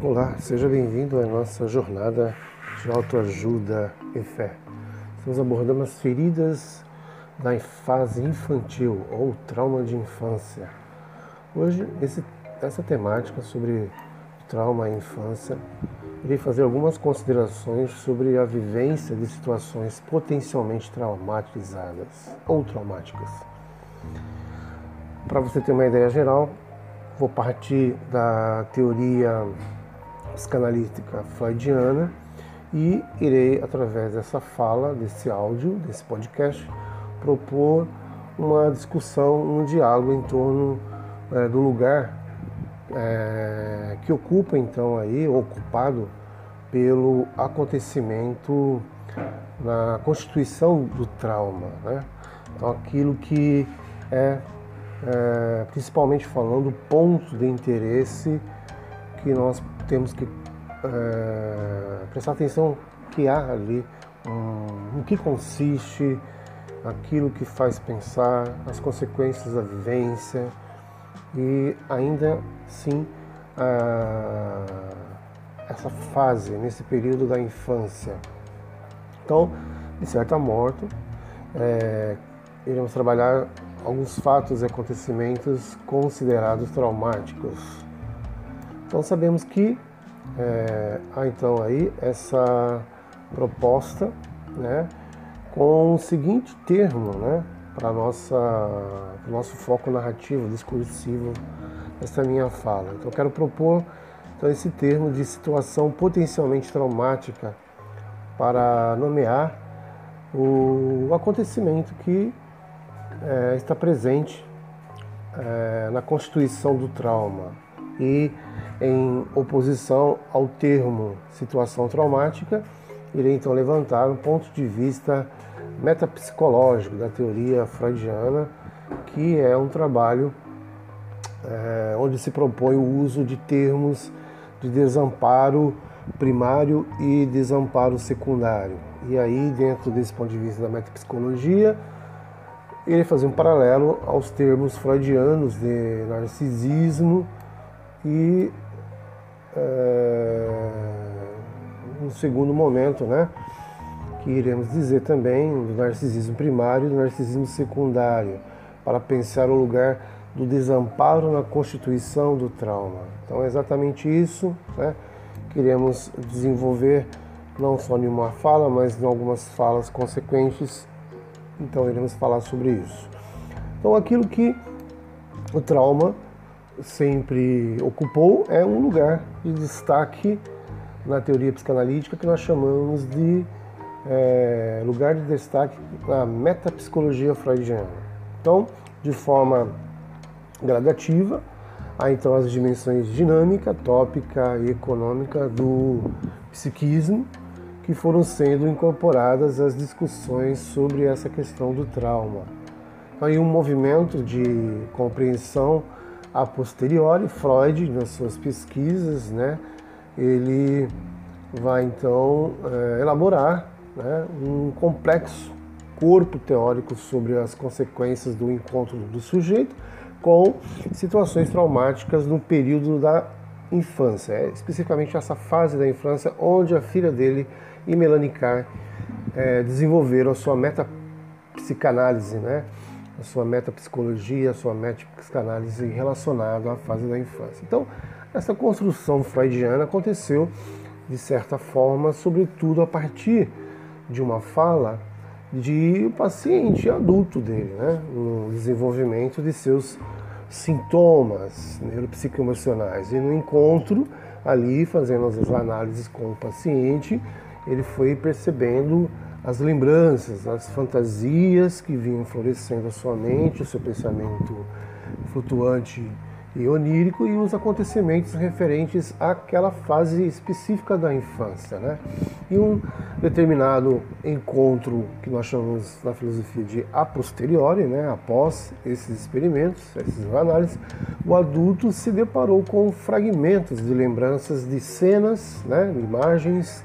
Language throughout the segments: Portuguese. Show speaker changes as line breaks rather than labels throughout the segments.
Olá, seja bem-vindo à nossa jornada de autoajuda e fé. Estamos abordando as feridas da fase infantil ou trauma de infância. Hoje, esse, essa temática sobre trauma e infância, irei fazer algumas considerações sobre a vivência de situações potencialmente traumatizadas ou traumáticas. Para você ter uma ideia geral, vou partir da teoria psicanalítica freudiana e irei, através dessa fala, desse áudio, desse podcast, propor uma discussão, um diálogo em torno é, do lugar é, que ocupa então aí, ocupado pelo acontecimento na constituição do trauma, né? Então aquilo que é, é principalmente falando ponto de interesse que nós temos que é, prestar atenção que há ali, um, que consiste aquilo que faz pensar, as consequências da vivência e ainda sim essa fase, nesse período da infância. Então, de certa modo, é, iremos trabalhar alguns fatos e acontecimentos considerados traumáticos então sabemos que é, há então aí essa proposta, né, com o seguinte termo, né, para o nosso foco narrativo, discursivo dessa minha fala. Então eu quero propor então esse termo de situação potencialmente traumática para nomear o acontecimento que é, está presente é, na constituição do trauma e em oposição ao termo situação traumática, irei então levantar um ponto de vista metapsicológico da teoria freudiana, que é um trabalho é, onde se propõe o uso de termos de desamparo primário e desamparo secundário. E aí, dentro desse ponto de vista da metapsicologia, irei fazer um paralelo aos termos freudianos de narcisismo e é, um segundo momento, né, que iremos dizer também do narcisismo primário e do narcisismo secundário, para pensar o lugar do desamparo na constituição do trauma. Então é exatamente isso, né, que iremos desenvolver não só em uma fala, mas em algumas falas consequentes. Então iremos falar sobre isso. Então aquilo que o trauma sempre ocupou é um lugar de destaque na teoria psicanalítica que nós chamamos de é, lugar de destaque na metapsicologia freudiana. Então, de forma gradativa, há então as dimensões dinâmica, tópica e econômica do psiquismo que foram sendo incorporadas às discussões sobre essa questão do trauma. Então, aí um movimento de compreensão a posteriori, Freud, nas suas pesquisas, né, ele vai então é, elaborar né, um complexo corpo teórico sobre as consequências do encontro do sujeito com situações traumáticas no período da infância, é, especificamente essa fase da infância onde a filha dele e Melanie Carr é, desenvolveram a sua metapsicanálise, né? A sua metapsicologia, a sua metapsicanálise relacionada à fase da infância. Então, essa construção freudiana aconteceu, de certa forma, sobretudo a partir de uma fala de paciente adulto dele, né? no desenvolvimento de seus sintomas neuropsicoemocionais. E no encontro, ali, fazendo as análises com o paciente, ele foi percebendo as lembranças, as fantasias que vinham florescendo a sua mente, o seu pensamento flutuante e onírico e os acontecimentos referentes àquela fase específica da infância. Né? E um determinado encontro que nós chamamos na filosofia de a posteriori, né? após esses experimentos, essas análises, o adulto se deparou com fragmentos de lembranças de cenas, né? imagens,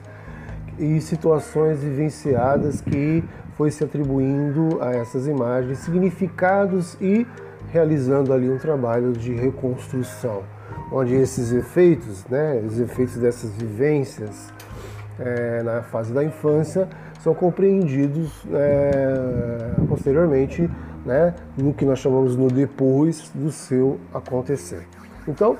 e situações vivenciadas que foi se atribuindo a essas imagens significados e realizando ali um trabalho de reconstrução. onde esses efeitos, né, os efeitos dessas vivências é, na fase da infância são compreendidos é, posteriormente né, no que nós chamamos no depois do seu acontecer. Então,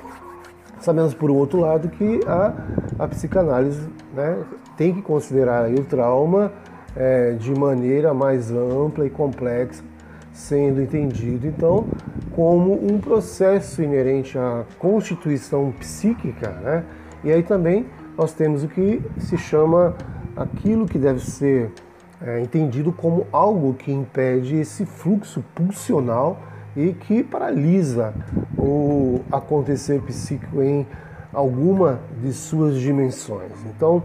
sabemos por um outro lado que a, a psicanálise né, tem que considerar o trauma é, de maneira mais ampla e complexa, sendo entendido então como um processo inerente à constituição psíquica, né? E aí também nós temos o que se chama aquilo que deve ser é, entendido como algo que impede esse fluxo pulsional e que paralisa o acontecer psíquico em alguma de suas dimensões. Então,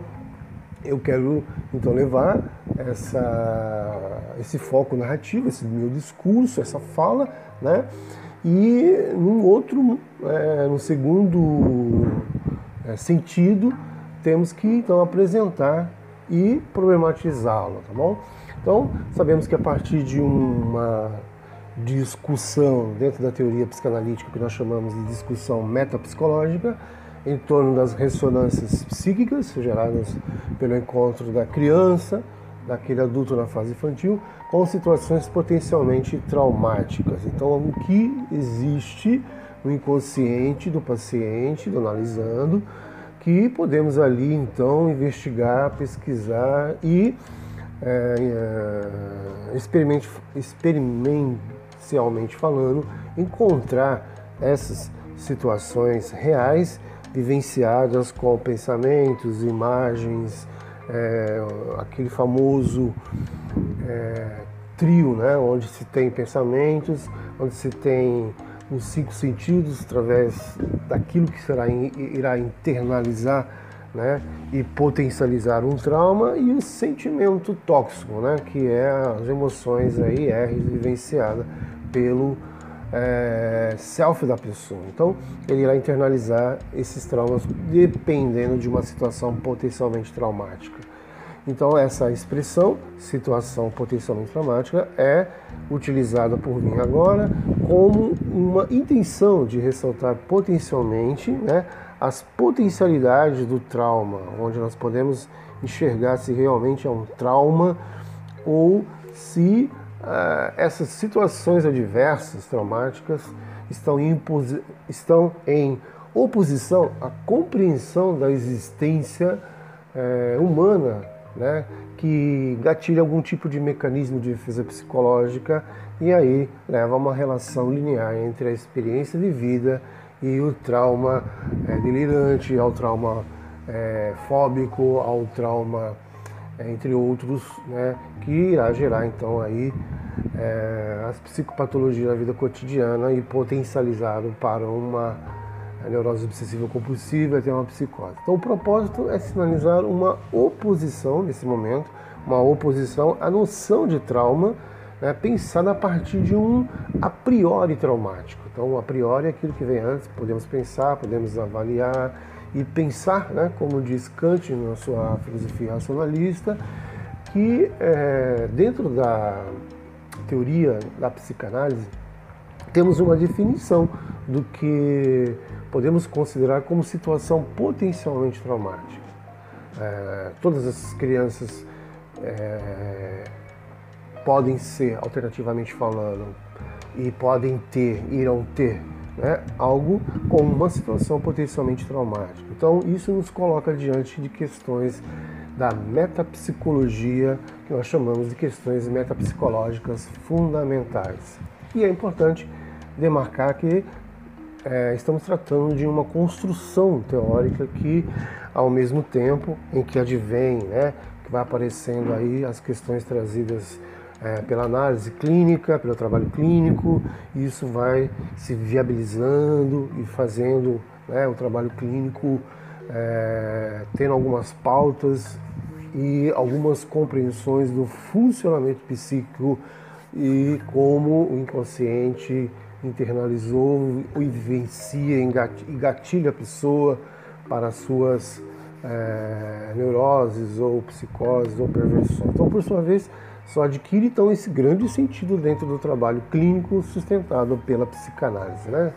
eu quero então levar essa, esse foco narrativo, esse meu discurso, essa fala, né? E num outro, é, no segundo é, sentido, temos que então apresentar e problematizá-lo, tá bom? Então, sabemos que a partir de uma discussão dentro da teoria psicanalítica que nós chamamos de discussão metapsicológica, em torno das ressonâncias psíquicas geradas pelo encontro da criança, daquele adulto na fase infantil, com situações potencialmente traumáticas. Então, o que existe no inconsciente do paciente, do analisando, que podemos ali então investigar, pesquisar e é, é, experiencialmente falando, encontrar essas situações reais vivenciadas com pensamentos, imagens, é, aquele famoso é, trio, né, onde se tem pensamentos, onde se tem os cinco sentidos através daquilo que será irá internalizar né, e potencializar um trauma e o sentimento tóxico, né, que é as emoções aí R vivenciada pelo é, self da pessoa. Então, ele irá internalizar esses traumas dependendo de uma situação potencialmente traumática. Então, essa expressão, situação potencialmente traumática, é utilizada por mim agora como uma intenção de ressaltar potencialmente né, as potencialidades do trauma, onde nós podemos enxergar se realmente é um trauma ou se uh, essas situações adversas, traumáticas, estão em, estão em oposição à compreensão da existência uh, humana né, que gatilha algum tipo de mecanismo de defesa psicológica e aí leva a uma relação linear entre a experiência vivida e o trauma é, delirante, ao trauma é, fóbico, ao trauma, entre outros, né, que irá gerar então aí é, as psicopatologias da vida cotidiana e potencializado para uma neurose obsessiva compulsiva tem uma psicose. Então o propósito é sinalizar uma oposição nesse momento, uma oposição à noção de trauma, né, pensada a partir de um a priori traumático. Então a priori é aquilo que vem antes, podemos pensar, podemos avaliar e pensar, né, como diz Kant na sua filosofia racionalista, que é, dentro da teoria da psicanálise temos uma definição do que podemos considerar como situação potencialmente traumática. É, todas as crianças é, podem ser, alternativamente falando, e podem ter, irão ter, né, algo com uma situação potencialmente traumática. Então, isso nos coloca diante de questões da metapsicologia, que nós chamamos de questões metapsicológicas fundamentais. E é importante demarcar que é, estamos tratando de uma construção teórica que, ao mesmo tempo em que advém, né, que vai aparecendo aí as questões trazidas é, pela análise clínica, pelo trabalho clínico, isso vai se viabilizando e fazendo né, o trabalho clínico é, tendo algumas pautas e algumas compreensões do funcionamento psíquico e como o inconsciente internalizou e vivencia e gatilha a pessoa para suas é, neuroses ou psicoses ou perversões. Então, por sua vez, só adquire então esse grande sentido dentro do trabalho clínico sustentado pela psicanálise. Né?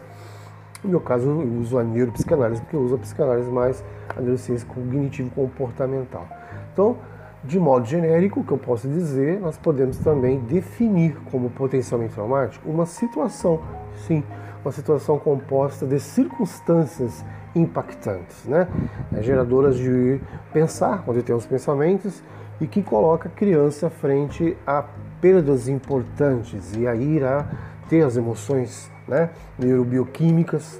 No meu caso, eu uso a neuropsicanálise porque eu uso a psicanálise mais a neurociência cognitivo-comportamental. Então, de modo genérico, o que eu posso dizer, nós podemos também definir como potencialmente traumático uma situação, sim, uma situação composta de circunstâncias impactantes, né? É, geradoras de pensar, onde tem os pensamentos, e que coloca a criança frente a perdas importantes. E aí irá ter as emoções né, neurobioquímicas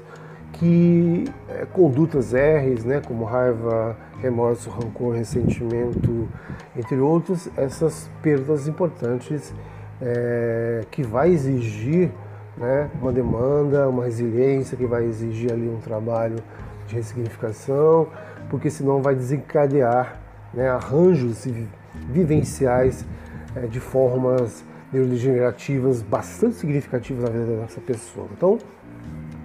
que é, condutas R's, né, como raiva, remorso, rancor, ressentimento, entre outros, essas perdas importantes é, que vai exigir né, uma demanda, uma resiliência, que vai exigir ali um trabalho de ressignificação, porque senão vai desencadear né, arranjos vivenciais é, de formas neurodegenerativas bastante significativas na vida dessa pessoa. Então,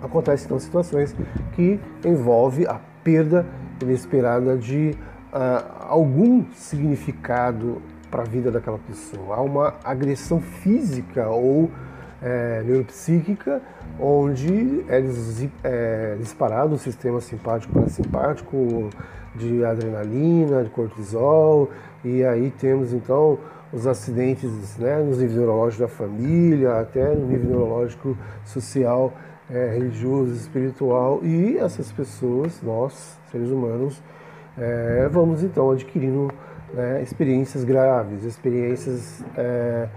acontecem então situações que envolve a perda inesperada de uh, algum significado para a vida daquela pessoa. Há uma agressão física ou é, neuropsíquica onde é, é disparado o sistema simpático parasimpático de adrenalina, de cortisol, e aí temos então os acidentes né, nos níveis neurológicos da família, até no nível neurológico social, é, religioso, espiritual, e essas pessoas, nós, seres humanos, é, vamos então adquirindo né, experiências graves, experiências é,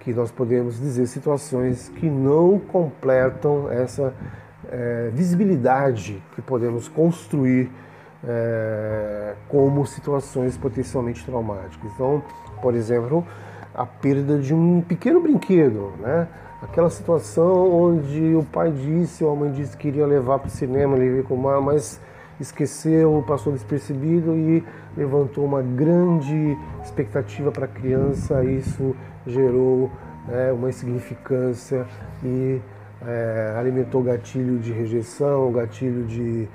que nós podemos dizer situações que não completam essa visibilidade que podemos construir é, como situações potencialmente traumáticas. Então, por exemplo, a perda de um pequeno brinquedo, né? Aquela situação onde o pai disse ou a mãe disse que iria levar para o cinema, ele com uma, mas esqueceu, passou despercebido e levantou uma grande expectativa para a criança. Isso gerou né, uma insignificância e é, alimentou gatilho de rejeição, gatilho de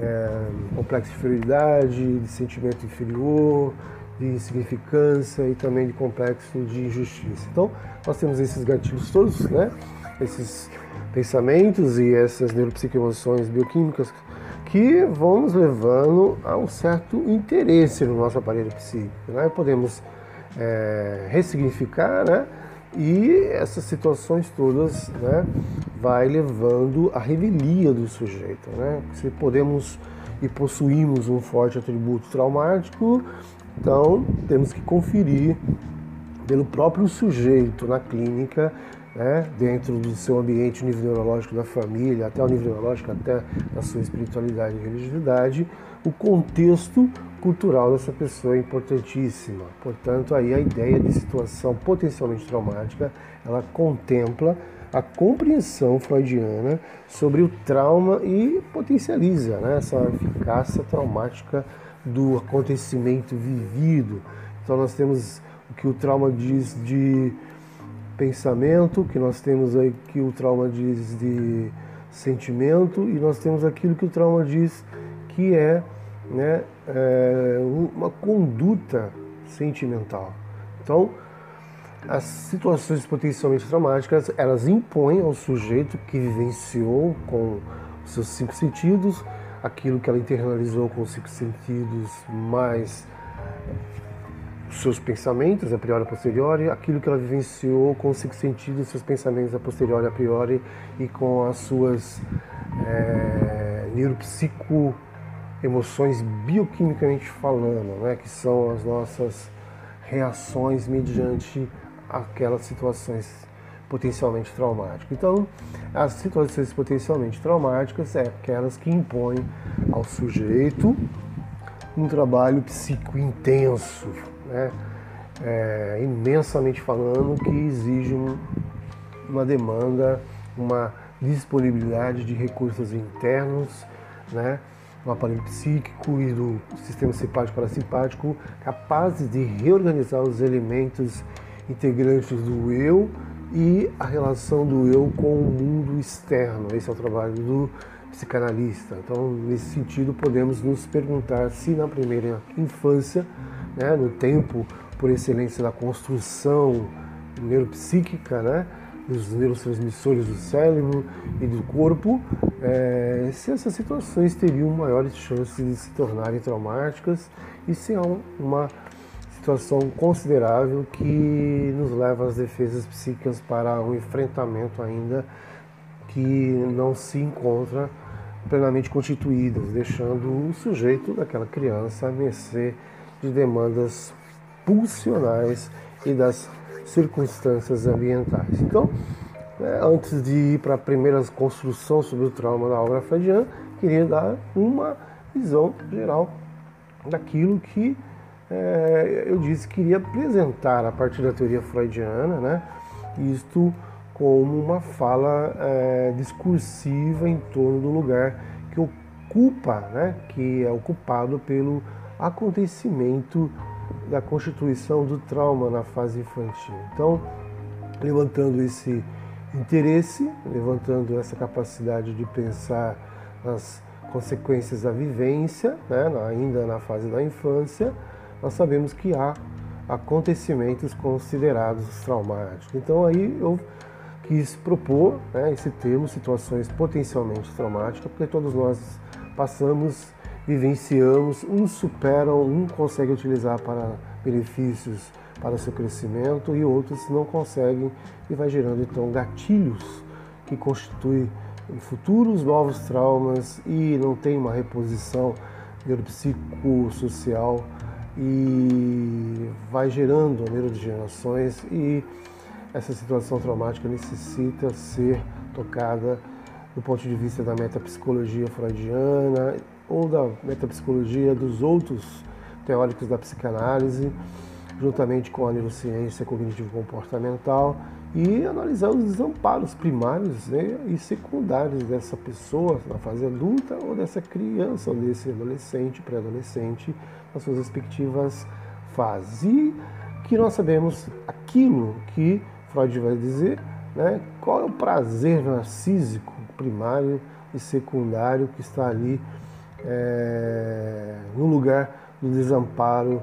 é, complexo de inferioridade, de sentimento inferior, de insignificância e também de complexo de injustiça. Então, nós temos esses gatilhos todos, né? esses pensamentos e essas neuropsicoemoções bioquímicas que vão nos levando a um certo interesse no nosso aparelho psíquico. Né? Podemos é, ressignificar, né? E essas situações todas né, vai levando à revelia do sujeito. Né? Se podemos e possuímos um forte atributo traumático, então temos que conferir pelo próprio sujeito na clínica, né, dentro do seu ambiente, nível neurológico da família, até o nível neurológico, até da sua espiritualidade e religiosidade, o contexto cultural dessa pessoa é importantíssima. Portanto, aí a ideia de situação potencialmente traumática, ela contempla a compreensão freudiana sobre o trauma e potencializa né, essa eficácia traumática do acontecimento vivido. Então nós temos o que o trauma diz de pensamento, que nós temos aí que o trauma diz de sentimento e nós temos aquilo que o trauma diz que é né, é, uma conduta sentimental. Então, as situações potencialmente traumáticas, elas impõem ao sujeito que vivenciou com seus cinco sentidos, aquilo que ela internalizou com os cinco sentidos mais seus pensamentos a priori a posteriori, aquilo que ela vivenciou com os cinco sentidos, seus pensamentos a posteriori a priori e com as suas é, neuropsico emoções bioquimicamente falando, né, que são as nossas reações mediante aquelas situações potencialmente traumáticas. Então, as situações potencialmente traumáticas é aquelas que impõem ao sujeito um trabalho psíquico intenso, né, é, imensamente falando, que exige um, uma demanda, uma disponibilidade de recursos internos, né, do aparelho psíquico e do sistema simpático parasimpático capazes de reorganizar os elementos integrantes do eu e a relação do eu com o mundo externo. Esse é o trabalho do psicanalista. Então, nesse sentido, podemos nos perguntar se na primeira infância, né, no tempo por excelência da construção neuropsíquica, né, dos neurotransmissores do cérebro e do corpo, é, se essas situações teriam maiores chances de se tornarem traumáticas e se há uma situação considerável que nos leva às defesas psíquicas para um enfrentamento ainda que não se encontra plenamente constituídas, deixando o sujeito daquela criança a mercê de demandas pulsionais e das circunstâncias ambientais. Então, é, antes de ir para a primeira construção sobre o trauma da obra freudiana, queria dar uma visão geral daquilo que é, eu disse que queria apresentar a partir da teoria freudiana, né? Isto como uma fala é, discursiva em torno do lugar que ocupa, né? Que é ocupado pelo acontecimento da constituição do trauma na fase infantil. Então, levantando esse interesse, levantando essa capacidade de pensar nas consequências da vivência, né, ainda na fase da infância, nós sabemos que há acontecimentos considerados traumáticos. Então aí eu quis propor né, esse termo, situações potencialmente traumáticas, porque todos nós passamos vivenciamos, uns superam, um consegue utilizar para benefícios para seu crescimento e outros não conseguem e vai gerando então gatilhos que constituem futuros novos traumas e não tem uma reposição neuropsicossocial e vai gerando neurodegenerações e essa situação traumática necessita ser tocada do ponto de vista da metapsicologia freudiana ou da metapsicologia dos outros teóricos da psicanálise, juntamente com a neurociência cognitivo-comportamental e analisar os desamparos primários né, e secundários dessa pessoa na fase adulta ou dessa criança ou desse adolescente, pré-adolescente, nas suas respectivas fases. E que nós sabemos aquilo que Freud vai dizer, né, qual é o prazer narcísico primário e secundário que está ali é, no lugar do desamparo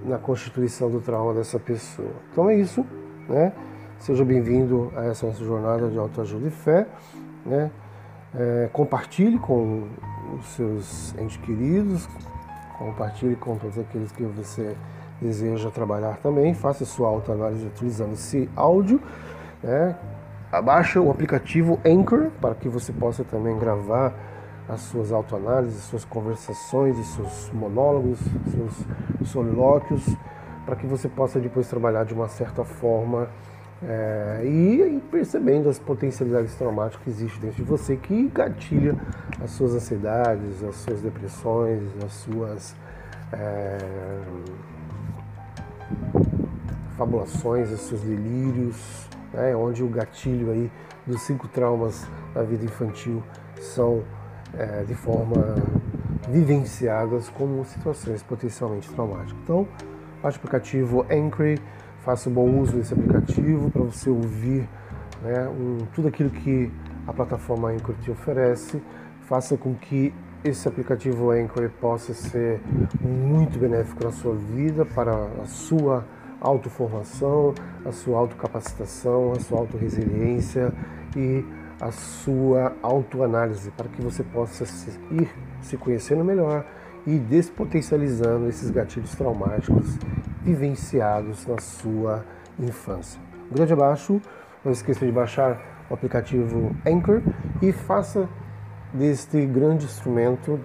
na constituição do trauma dessa pessoa. Então é isso, né? Seja bem-vindo a essa nossa jornada de autoajuda e fé, né? É, compartilhe com os seus entes queridos, compartilhe com todos aqueles que você deseja trabalhar também, faça sua autoanálise utilizando esse áudio, né? Abaixa o aplicativo Anchor para que você possa também gravar as suas autoanálises, suas conversações, seus monólogos, seus solilóquios, para que você possa depois trabalhar de uma certa forma é, e percebendo as potencialidades traumáticas que existem dentro de você, que gatilha as suas ansiedades, as suas depressões, as suas é, fabulações, os seus delírios, né, onde o gatilho aí dos cinco traumas da vida infantil são é, de forma vivenciadas como situações potencialmente traumáticas. Então, o aplicativo Anchor, faça bom uso desse aplicativo para você ouvir né, um, tudo aquilo que a plataforma Anchor te oferece, faça com que esse aplicativo Anchor possa ser muito benéfico na sua vida, para a sua autoformação, a sua autocapacitação, a sua autorresiliência e a sua autoanálise para que você possa se, ir se conhecendo melhor e despotencializando esses gatilhos traumáticos vivenciados na sua infância. Um grande abraço, não esqueça de baixar o aplicativo Anchor e faça deste grande instrumento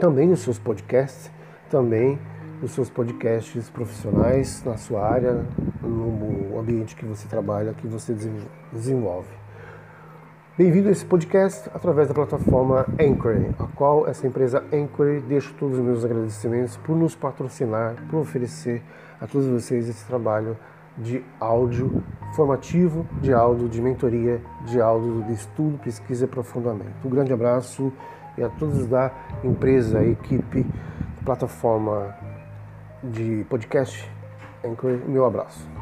também os seus podcasts, também os seus podcasts profissionais na sua área, no ambiente que você trabalha, que você desenvolve. Bem-vindo a esse podcast através da plataforma Anchor, a qual essa empresa Anchor deixa todos os meus agradecimentos por nos patrocinar, por oferecer a todos vocês esse trabalho de áudio formativo, de áudio de mentoria, de áudio de estudo, pesquisa e aprofundamento. Um grande abraço e a todos da empresa, equipe, plataforma de podcast Anchor, meu abraço.